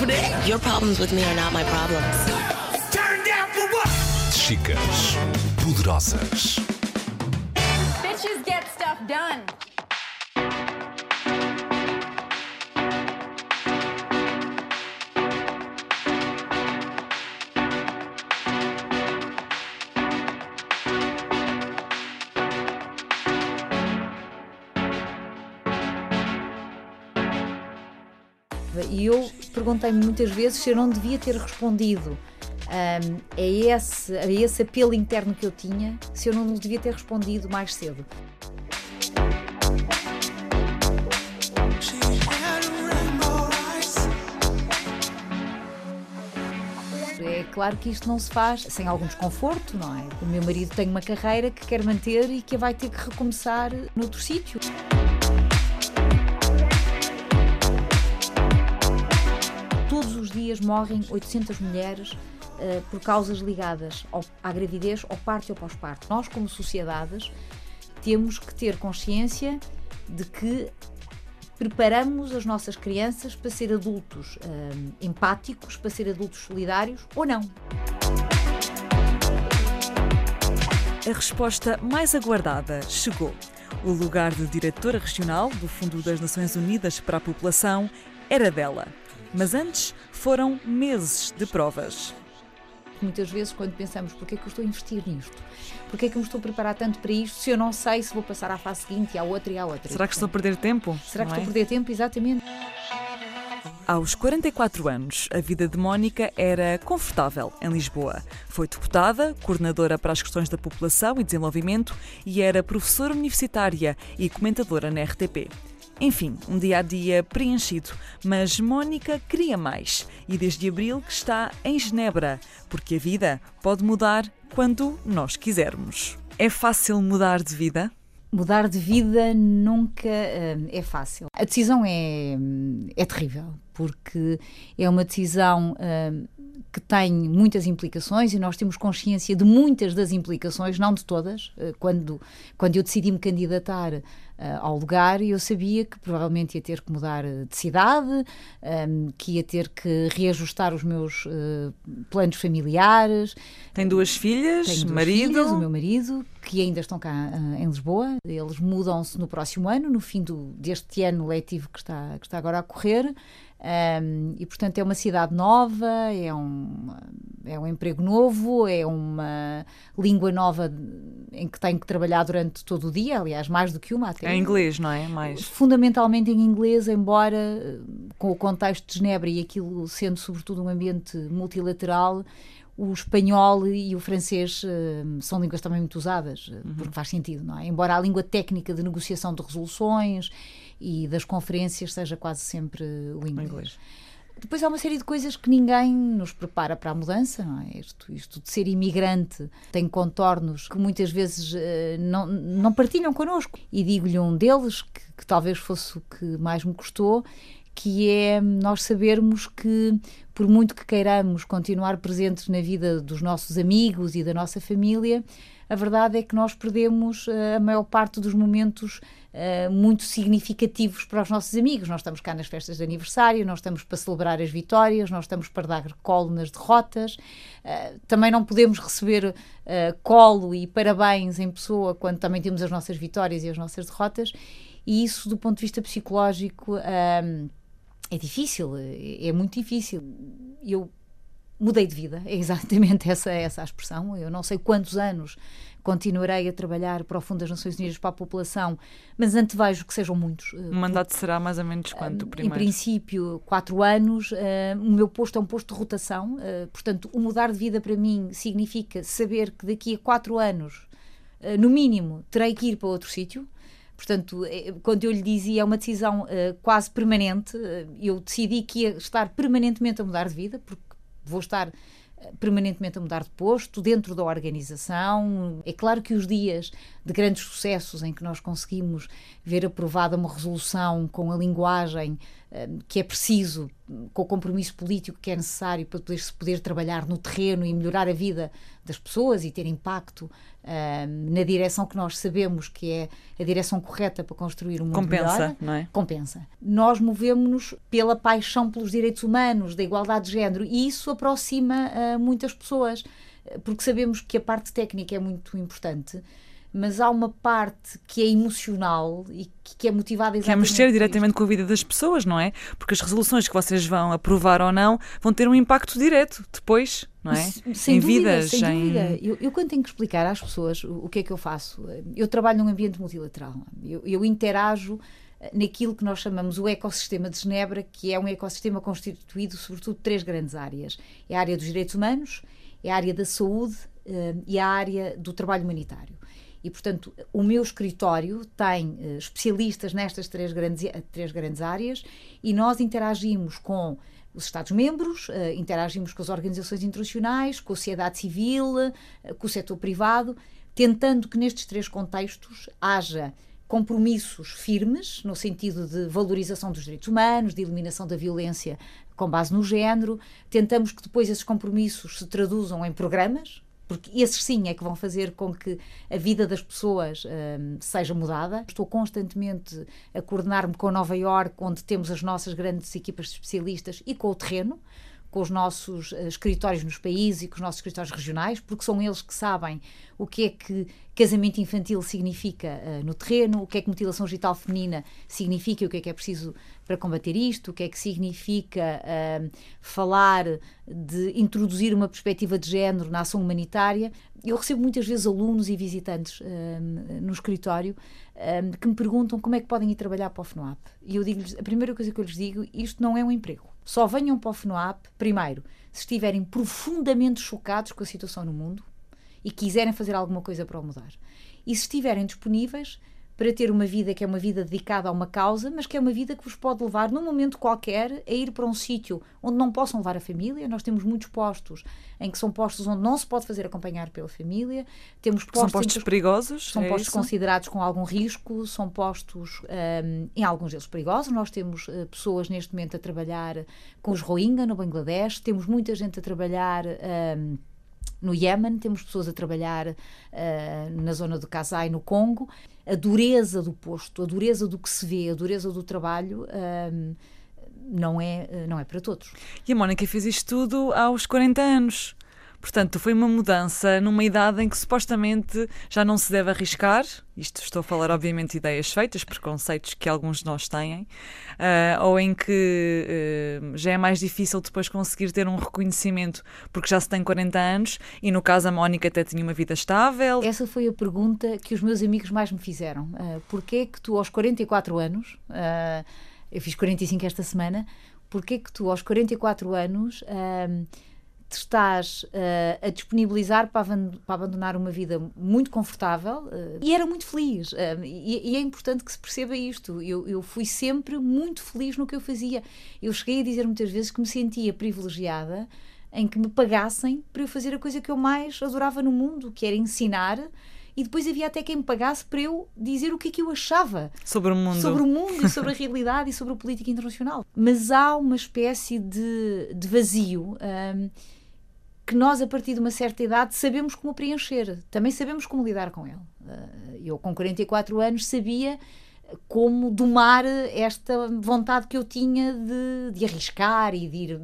happening? Your problems with me are not my problems. Turn down for what? Chicas poderosas. Bitches get stuff done. Eu perguntei-me muitas vezes se eu não devia ter respondido um, a, esse, a esse apelo interno que eu tinha, se eu não devia ter respondido mais cedo. É claro que isto não se faz sem algum desconforto, não é? O meu marido tem uma carreira que quer manter e que vai ter que recomeçar noutro sítio. Dias morrem 800 mulheres uh, por causas ligadas ao, à gravidez, ao parto e ao pós-parto. Nós, como sociedades, temos que ter consciência de que preparamos as nossas crianças para ser adultos uh, empáticos, para ser adultos solidários ou não. A resposta mais aguardada chegou. O lugar de diretora regional do Fundo das Nações Unidas para a População era dela. Mas antes foram meses de provas. Muitas vezes, quando pensamos porque é que eu estou a investir nisto, porque é que eu me estou a preparar tanto para isto, se eu não sei se vou passar à fase seguinte e à outra e à outra. Será que estou a perder tempo? Será que Não estou a é? perder tempo? Exatamente. Aos 44 anos, a vida de Mónica era confortável em Lisboa. Foi deputada, coordenadora para as questões da população e desenvolvimento e era professora universitária e comentadora na RTP. Enfim, um dia a dia preenchido, mas Mónica queria mais e desde abril que está em Genebra, porque a vida pode mudar quando nós quisermos. É fácil mudar de vida? Mudar de vida nunca hum, é fácil. A decisão é, é terrível, porque é uma decisão hum, que tem muitas implicações e nós temos consciência de muitas das implicações, não de todas. Eh, Quando, quando eu decidi me candidatar ao lugar, eu sabia que provavelmente ia ter que mudar eh, de cidade, hum, que ia ter que reajustar os meus eh, planos familiares, Tem duas filhas, tenho duas marido. filhas, o meu marido, que ainda estão cá ah, em Lisboa. Eles mudam-se no próximo ano, no fim do, deste ano letivo que está, que está agora a correr. Ahm, e, portanto, é uma cidade nova, é um, é um emprego novo, é uma língua nova em que tenho que trabalhar durante todo o dia, aliás, mais do que uma até. É inglês, não é? Mais. Fundamentalmente em inglês, embora eh, com o contexto de Genebra e aquilo sendo sobretudo um ambiente multilateral, o espanhol e o francês eh, são línguas também muito usadas, eh, porque faz sentido, não é? Embora a língua técnica de negociação de resoluções e das conferências seja quase sempre o inglês. inglês. Depois há uma série de coisas que ninguém nos prepara para a mudança, não é? Isto, isto de ser imigrante tem contornos que muitas vezes eh, não, não partilham connosco. E digo-lhe um deles, que, que talvez fosse o que mais me custou, que é nós sabermos que, por muito que queiramos continuar presentes na vida dos nossos amigos e da nossa família, a verdade é que nós perdemos eh, a maior parte dos momentos eh, muito significativos para os nossos amigos. Nós estamos cá nas festas de aniversário, nós estamos para celebrar as vitórias, nós estamos para dar colo nas derrotas. Eh, também não podemos receber eh, colo e parabéns em pessoa quando também temos as nossas vitórias e as nossas derrotas. E isso, do ponto de vista psicológico, é difícil, é é muito difícil. Eu mudei de vida, é exatamente essa, essa a expressão. Eu não sei quantos anos continuarei a trabalhar para o Fundo das Nações Unidas para a População, mas antevejo que sejam muitos. O mandato será mais ou menos quanto o Em primeiro? princípio, quatro anos. eh, o meu posto é um posto de rotação, eh, portanto, o mudar de vida para mim significa saber que daqui a quatro anos, eh, no mínimo, terei que ir para outro sítio. Portanto, eh, quando eu lhe dizia é uma decisão eh, quase permanente, eh, eu decidi que ia estar permanentemente a mudar de vida, porque vou estar eh, permanentemente a mudar de posto dentro da organização. É claro que os dias de grandes sucessos em que nós conseguimos ver aprovada uma resolução com a linguagem que é preciso, com o compromisso político que é necessário para poder, se poder trabalhar no terreno e melhorar a vida das pessoas e ter impacto na direção que nós sabemos que é a direção correta para construir um mundo Compensa, melhor. não é? Compensa. Nós movemos-nos pela paixão pelos direitos humanos, da igualdade de género, e isso aproxima uh, muitas pessoas, porque sabemos que a parte técnica é muito importante mas há uma parte que é emocional e que é motivada exatamente Que é mexer diretamente com a vida das pessoas, não é? Porque as resoluções que vocês vão aprovar ou não vão ter um impacto direto depois, não é? Sem em dúvida, vidas, sem em... dúvida. Eu, eu, quando tenho que explicar às pessoas o, o que é que eu faço, eu trabalho num ambiente multilateral. Eu, eu interajo eh, naquilo que nós chamamos o ecossistema de Genebra, que é um ecossistema constituído sobretudo de três grandes áreas. É a área dos direitos humanos, é a área da saúde uh, e a área do trabalho humanitário. E, portanto, o meu escritório tem uh, especialistas nestas três grandes, três grandes áreas e nós interagimos com os Estados-membros, uh, interagimos com as organizações internacionais, com a sociedade civil, com o setor privado, tentando que nestes três contextos haja compromissos firmes, no sentido de valorização dos direitos humanos, de eliminação da violência com base no género. Tentamos que depois esses compromissos se traduzam em programas, porque esses sim é que vão fazer com que a vida das pessoas um, seja mudada. Estou constantemente a coordenar-me com Nova York, onde temos as nossas grandes equipas de especialistas, e com o terreno, com os nossos uh, escritórios nos países e com os nossos escritórios regionais, porque são eles que sabem o que é que casamento infantil significa uh, no terreno, o que é que mutilação genital feminina significa o que é que é preciso para combater isto, o que é que significa uh, falar de introduzir uma perspectiva de género na ação humanitária. Eu recebo muitas vezes alunos e visitantes no escritório que me perguntam como é que podem ir trabalhar para o FNOAP. E eu digo-lhes, a primeira coisa que eu lhes digo, isto não é um emprego. Só venham para o FNOAP, primeiro, se estiverem profundamente chocados com a situação no mundo e quiserem fazer alguma coisa para o mudar. E se estiverem disponíveis para ter uma vida que é uma vida dedicada a uma causa, mas que é uma vida que vos pode levar, num momento qualquer, a ir para um sítio onde não possam levar a família. Nós temos muitos postos em que são postos onde não se pode fazer acompanhar pela família. Temos postos são postos perigosos? São é postos isso? considerados com algum risco, são postos, um, em alguns deles, perigosos. Nós temos uh, pessoas neste momento a trabalhar com os Rohingya no Bangladesh, temos muita gente a trabalhar. Um, no Iémen, temos pessoas a trabalhar uh, na zona do Kasai, no Congo. A dureza do posto, a dureza do que se vê, a dureza do trabalho. Um, não é, não é para todos. E a Mónica fez isto tudo aos 40 anos. Portanto, foi uma mudança numa idade em que supostamente já não se deve arriscar. Isto estou a falar, obviamente, de ideias feitas, preconceitos que alguns de nós têm, uh, ou em que uh, já é mais difícil depois conseguir ter um reconhecimento porque já se tem 40 anos e, no caso, a Mónica até tinha uma vida estável. Essa foi a pergunta que os meus amigos mais me fizeram. Uh, Porquê é que tu, aos 44 anos, uh, eu fiz 45 esta semana, porquê é que tu, aos 44 anos, uh, te estás uh, a disponibilizar para, para, abandonar uma vida muito confortável uh, e era muito feliz. Uh, e, e, é importante que se perceba isto. Eu, eu, fui sempre muito feliz no que eu fazia. Eu cheguei a dizer muitas vezes que me sentia privilegiada em que me pagassem para eu fazer a coisa que eu mais adorava no mundo, que era ensinar. E depois havia até quem me pagasse para eu dizer o que é que eu achava sobre o mundo, sobre o mundo e sobre a realidade e sobre a política internacional. Mas há uma espécie de, de vazio. Um, que nós, a partir de uma certa idade, sabemos como preencher, também sabemos como lidar com ele. Eu, com 44 anos, sabia como domar esta vontade que eu tinha de, de arriscar e de, ir,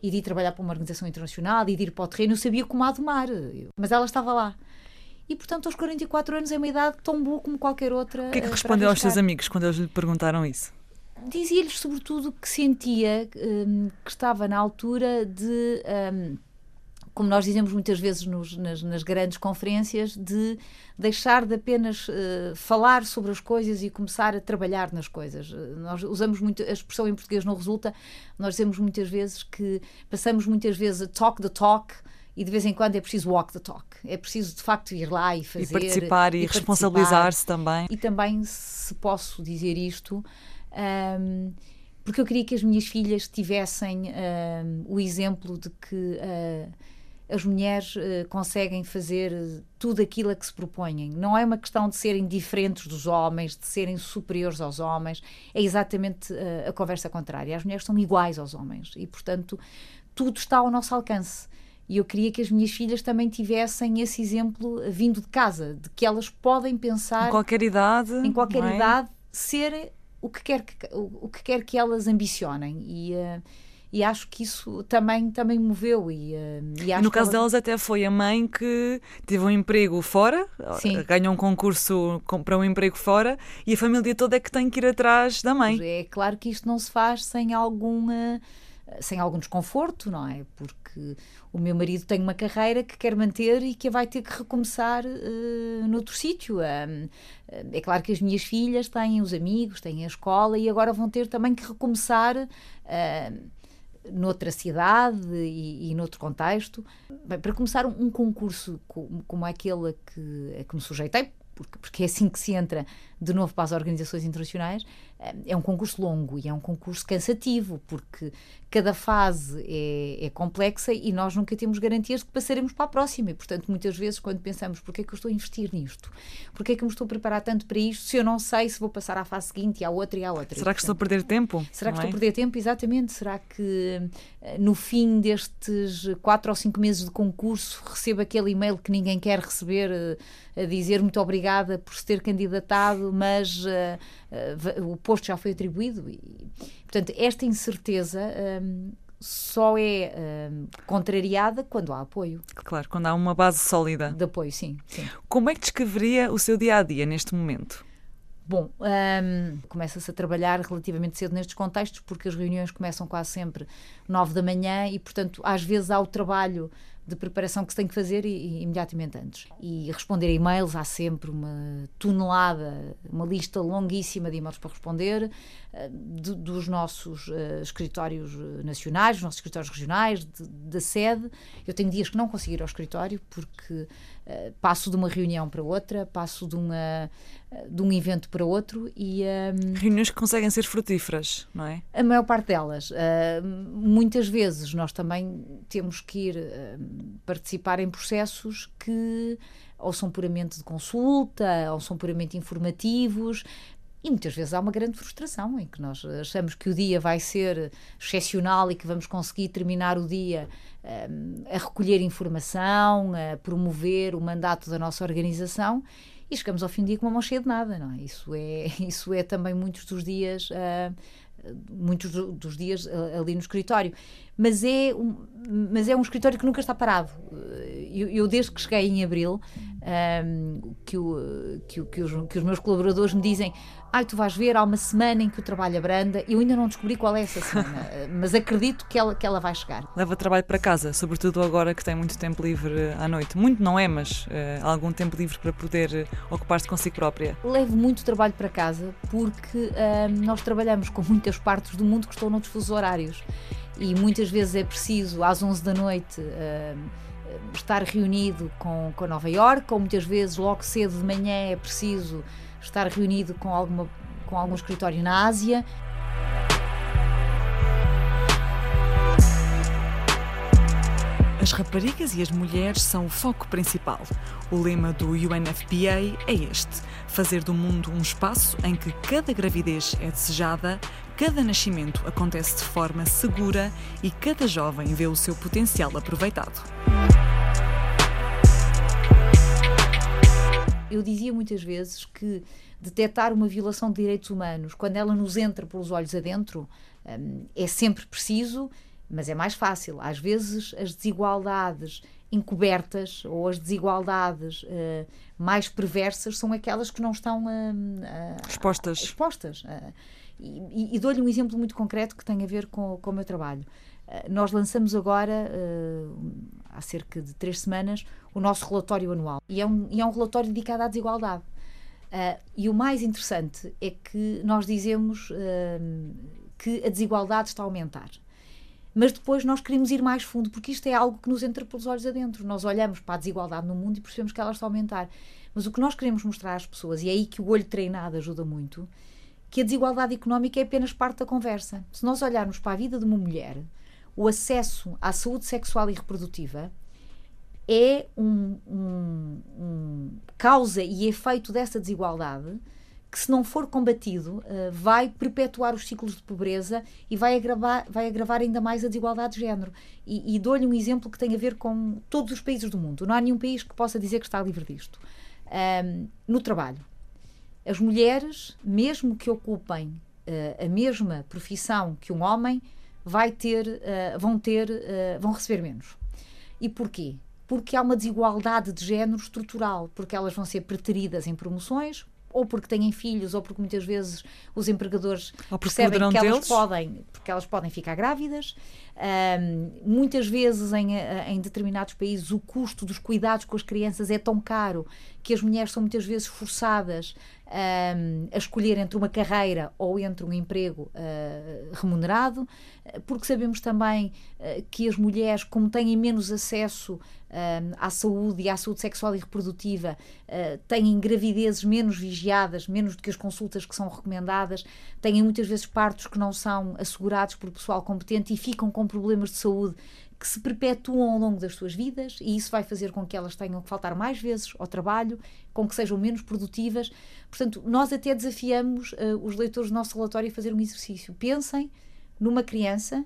e de ir trabalhar para uma organização internacional e de ir para o terreno. Eu sabia como a domar, mas ela estava lá. E, portanto, aos 44 anos é uma idade tão boa como qualquer outra. O que é que respondeu aos seus amigos quando eles lhe perguntaram isso? Dizia-lhes, sobretudo, que sentia um, que estava na altura de. Um, como nós dizemos muitas vezes nos, nas, nas, grandes conferências, de deixar de apenas uh, falar sobre as coisas e começar a trabalhar nas coisas. Nós usamos muito, a expressão em português não resulta, nós dizemos muitas vezes que passamos muitas vezes a talk the talk e de vez em quando é preciso walk the talk. É preciso de facto ir lá e fazer. E participar e, e responsabilizar-se também. E também, se posso dizer isto. Um, porque eu queria que as minhas filhas tivessem um, o exemplo de que uh, as mulheres eh, conseguem fazer eh, tudo aquilo a que se propõem. Não é uma questão de serem diferentes dos homens, de serem superiores aos homens, é exatamente eh, a conversa contrária. As mulheres são iguais aos homens e, portanto, tudo está ao nosso alcance. E eu queria que as minhas filhas também tivessem esse exemplo vindo de casa, de que elas podem pensar Em qualquer idade. em qualquer é? idade ser o que quer que, o, o que quer que elas ambicionem e, eh, e acho que isso também também moveu e, eh, e No caso elas- delas até foi a mãe que teve um emprego fora, Sim. ganhou um concurso para um emprego fora e a família toda é que tem que ir atrás da mãe. é claro que isto não se faz sem algum eh, sem algum desconforto não é porque o meu marido tem uma carreira que quer manter e que vai ter que recomeçar eh, noutro sítio Ahm, é claro que as minhas filhas têm os amigos têm a escola e agora vão ter também que recomeçar ahm, noutra cidade e, e noutro contexto. Bem, para começar, um, um concurso co- como aquele a que, a que me sujeitei, porque, porque é assim que se entra de novo para as organizações internacionais, é um concurso longo e é um concurso cansativo, porque cada fase é, é complexa e nós nunca temos garantias de que passaremos para a próxima. E, portanto, muitas vezes, quando pensamos porque é que eu estou a investir nisto, porque é que eu me estou a preparar tanto para isto, se eu não sei se vou passar à fase seguinte e à outra e à outra. Será que estou a perder tempo? Será que não estou a é? perder tempo? Exatamente. Será que eh, no fim destes quatro ou cinco meses de concurso recebo aquele e-mail que ninguém quer receber eh, a dizer muito obrigada por se ter candidatado, mas eh, va- o posto já foi atribuído? E, portanto, esta incerteza hum, só é hum, contrariada quando há apoio. Claro, quando há uma base sólida. De apoio, sim. sim. Como é que descreveria o seu dia a dia neste momento? Bom, hum, começa-se a trabalhar relativamente cedo nestes contextos, porque as reuniões começam quase sempre nove da manhã e, portanto, às vezes há o trabalho de preparação que se tem que fazer e, e imediatamente antes. E responder a e-mails, há sempre uma tonelada, uma lista longuíssima de e-mails para responder, eh, do- dos nossos eh, escritórios eh, nacionais, dos nossos escritórios regionais, de- da sede. Eu tenho dias que não consigo ir ao escritório porque eh, passo de uma reunião para outra, passo de, uma, de um evento para outro e hum, Reuniões que conseguem ser frutíferas, não é? a maior parte delas. muitas vezes nós também temos que ir participar em processos que ou são puramente de consulta, ou são puramente informativos. E muitas vezes há uma grande frustração em que nós achamos que o dia vai ser excepcional e que vamos conseguir terminar o dia ah, a recolher informação, a promover o mandato da nossa organização e chegamos ao fim do dia com uma mão cheia de nada, não é? Isso é, isso é também muitos dos dias, ah, muitos do- dos dias ah, ali no escritório. Mas é, um, mas é um escritório que nunca está parado. Eu, eu desde que cheguei em abril, ahm, que, o- que, o- que os, que os meus colaboradores me dizem: Ai, tu vais ver, há uma semana em que o trabalho abranda. Eu ainda não descobri qual é essa semana, mas acredito que ela, que ela vai chegar. Leva trabalho para casa, sobretudo agora que tem muito tempo livre à noite. Muito não é, mas há algum tempo livre para poder eh, ocupar-se consigo própria. levo muito trabalho para casa porque ahm, nós trabalhamos com muitas partes do mundo que estão noutros fusos horários e muitas vezes é preciso às 11 da noite ahm, estar reunido com, com Nova Iorque ou muitas vezes logo cedo de manhã é preciso estar reunido com, alguma, com algum escritório na Ásia As raparigas e as mulheres são o foco principal. O lema do UNFPA é este: fazer do mundo um espaço em que cada gravidez é desejada, cada nascimento acontece de forma segura e cada jovem vê o seu potencial aproveitado. eu dizia muitas vezes que detectar uma violação de direitos humanos quando ela nos entra pelos olhos adentro hum, é sempre preciso, mas é mais fácil. Às vezes as desigualdades encobertas ou as desigualdades eh, mais perversas são aquelas que não estão hum, a- Expostas. expostas. E, e- dou-lhe um exemplo muito concreto que tem a ver com, com o meu trabalho. Ah, Nós lançamos agora, ah, há cerca de três semanas, o nosso relatório anual. E é um, e é um relatório dedicado à desigualdade. Ah, e o mais interessante é que nós dizemos ah, que a desigualdade está a aumentar. Mas depois nós queremos ir mais fundo, porque isto é algo que nos entra pelos olhos adentro. Nós olhamos para a desigualdade no mundo e percebemos que ela está a aumentar. Mas o que nós queremos mostrar às pessoas, e é aí que o olho treinado ajuda muito, que a desigualdade económica é apenas parte da conversa. Se nós olharmos para a vida de uma mulher, o acesso à saúde sexual e reprodutiva é um, um, um causa e efeito dessa desigualdade que, se não for combatido, uh, vai perpetuar os ciclos de pobreza e vai agravar, vai agravar ainda mais a desigualdade de género. E, e dou-lhe um exemplo que tem a ver com todos os países do mundo. Não há nenhum país que possa dizer que está livre disto. Um, no trabalho, as mulheres, mesmo que ocupem uh, a mesma profissão que um homem, vai ter, uh, vão ter, vão receber menos. E porquê? Porque há uma desigualdade de género estrutural, porque elas vão ser preteridas em promoções, ou porque têm filhos, ou porque muitas vezes os empregadores percebem que elas podem, porque elas podem ficar grávidas. Um, muitas vezes em, em determinados países o custo dos cuidados com as crianças é tão caro que as mulheres são muitas vezes forçadas um, a escolher entre uma carreira ou entre um emprego uh, remunerado, porque sabemos também uh, que as mulheres, como têm menos acesso uh, à saúde e à saúde sexual e reprodutiva, têm gravidezes menos vigiadas, menos do que as consultas que são recomendadas, têm muitas vezes partos que não são assegurados por pessoal competente e ficam com problemas de saúde que se perpetuam ao longo das suas vidas e isso vai fazer com que elas tenham que faltar mais vezes ao trabalho, com que sejam menos produtivas. Portanto, nós até desafiamos uh, os leitores do nosso relatório a fazer um exercício. Pensem numa criança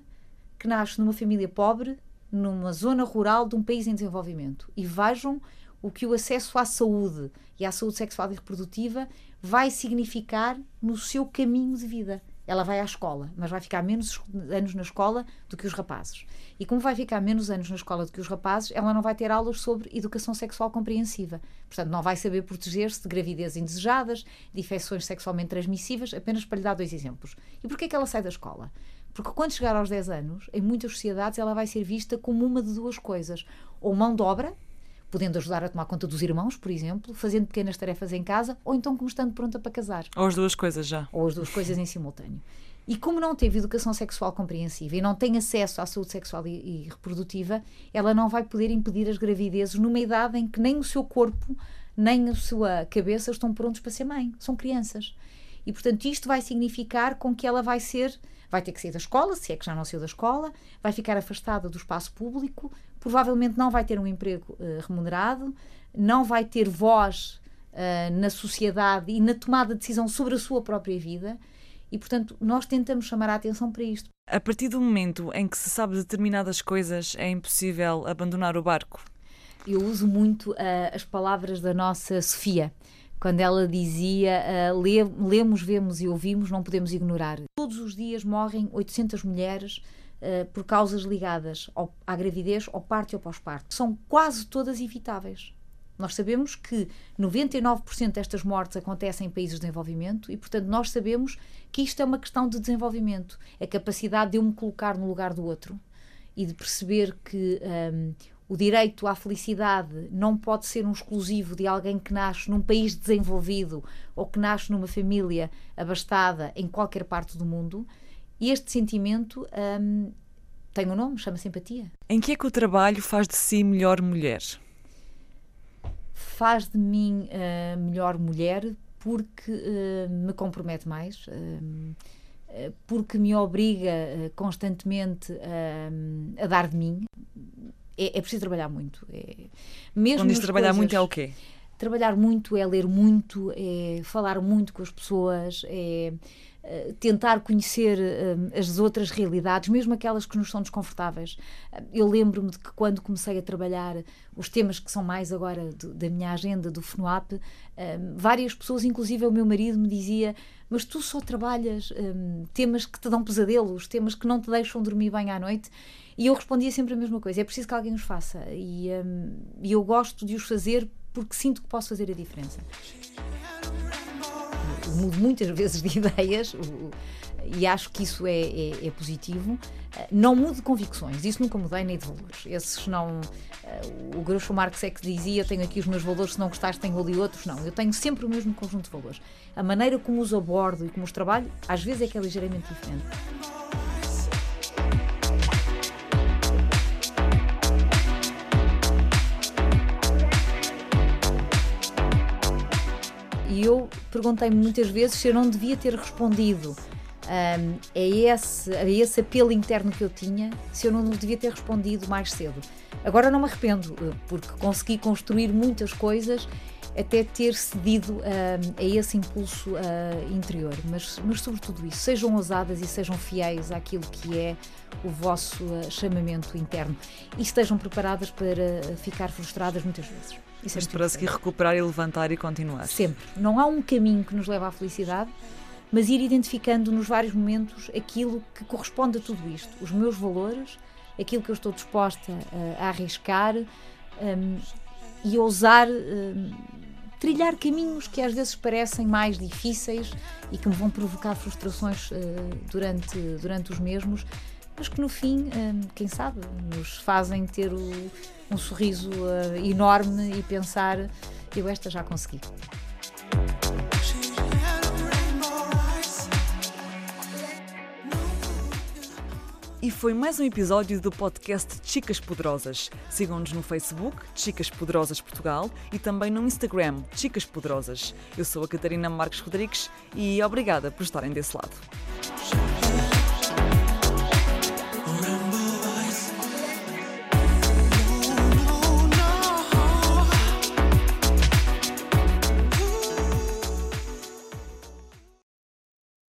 que nasce numa família pobre, numa zona rural de um país em desenvolvimento e vejam o que o acesso à saúde e à saúde sexual e reprodutiva vai significar no seu caminho de vida ela vai à escola, mas vai ficar menos anos na escola do que os rapazes. E como vai ficar menos anos na escola do que os rapazes, ela não vai ter aulas sobre educação sexual compreensiva. Portanto, não vai saber proteger-se de gravidez indesejadas, de infecções sexualmente transmissíveis, apenas para lhe dar dois exemplos. E porquê é que ela sai da escola? Porque quando chegar aos 10 anos, em muitas sociedades, ela vai ser vista como uma de duas coisas. Ou mão de obra, podendo ajudar a tomar conta dos irmãos, por exemplo, fazendo pequenas tarefas em casa, ou então como estando pronta para casar. Ou as duas coisas já. Ou as duas coisas em simultâneo. E como não teve educação sexual compreensiva e não tem acesso à saúde sexual e, e, reprodutiva, ela não vai poder impedir as gravidezes numa idade em que nem o seu corpo, nem a sua cabeça estão prontos para ser mãe. São crianças. E, portanto, isto vai significar com que ela vai ser, vai ter que sair da escola, se é que já não saiu da escola, vai ficar afastada do espaço público, provavelmente não vai ter um emprego uh, remunerado, não vai ter voz uh, na sociedade e na tomada de decisão sobre a sua própria vida. E, portanto, nós tentamos chamar a atenção para isto. A partir do momento em que se sabe determinadas coisas, é impossível abandonar o barco? Eu uso muito uh, as palavras da nossa Sofia, quando ela dizia: uh, lemos, vemos e ouvimos, não podemos ignorar. Todos os dias morrem 800 mulheres eh, por causas ligadas ao, à gravidez, ao parto e ao pós-parto. São quase todas evitáveis. Nós sabemos que 99% destas mortes acontecem em países de desenvolvimento e, portanto, nós sabemos que isto é uma questão de desenvolvimento. A capacidade de eu me colocar no lugar do outro e de perceber que um, ehm, o direito à felicidade não pode ser um exclusivo de alguém que nasce num país desenvolvido ou que nasce numa família abastada em qualquer parte do mundo. Este sentimento um, tem um nome, chama simpatia. Em que é que o trabalho faz de si melhor mulher? Faz de mim uh, melhor mulher porque uh, me compromete mais, uh, porque me obriga constantemente a dar de mim. É, é preciso trabalhar muito. É, mesmo Quando diz trabalhar coisas, muito é o quê? Trabalhar muito é ler muito, é falar muito com as pessoas, é eh, tentar conhecer uh, as outras realidades, mesmo aquelas que nos são desconfortáveis. Eu lembro-me de que quando comecei a trabalhar os temas que são mais agora do, da minha agenda do FNUAP, várias pessoas, inclusive o meu marido, me dizia mas tu só trabalhas um, temas que te dão pesadelos, temas que não te deixam dormir bem à noite. E eu respondia sempre a mesma coisa: é preciso que alguém os faça. E, um, eu gosto de os fazer porque sinto que posso fazer a diferença mudo muitas vezes de ideias e acho que isso é, é, é, positivo. Não mudo de convicções, isso nunca mudei, nem de valores. Esses não. O Groucho Marx é que dizia: Eu tenho aqui os meus valores, se não gostares, tenho ali outros. Não, eu tenho sempre o mesmo conjunto de valores. A maneira como os abordo e como os trabalho, às vezes é que é ligeiramente diferente. E eu perguntei-me muitas vezes se eu não devia ter respondido Um, é, esse, é esse apelo interno que eu tinha se eu não devia ter respondido mais cedo. Agora não me arrependo, eh, porque consegui construir muitas coisas até ter cedido uh, a esse impulso uh, interior. Mas, mas, sobretudo isso, sejam ousadas e sejam fiéis àquilo que é o vosso uh, chamamento interno e estejam preparadas para ficar frustradas muitas vezes. Isso mas é para seguir recuperar e levantar e continuar. Sempre. Não há um caminho que nos leve à felicidade, mas ir identificando nos vários momentos aquilo que corresponde a tudo isto, os meus valores, aquilo que eu estou disposta a arriscar. Um, e ousar uh, trilhar caminhos que às vezes parecem mais difíceis e que me vão provocar frustrações uh, durante, durante os mesmos, mas que no fim, uh, quem sabe, nos fazem ter o, um sorriso enorme e pensar: eu esta já consegui. E foi mais um episódio do podcast Chicas Poderosas. Sigam-nos no Facebook, Chicas Poderosas Portugal, e também no Instagram, Chicas Poderosas. Eu sou a Catarina Marques Rodrigues e obrigada por estarem desse lado.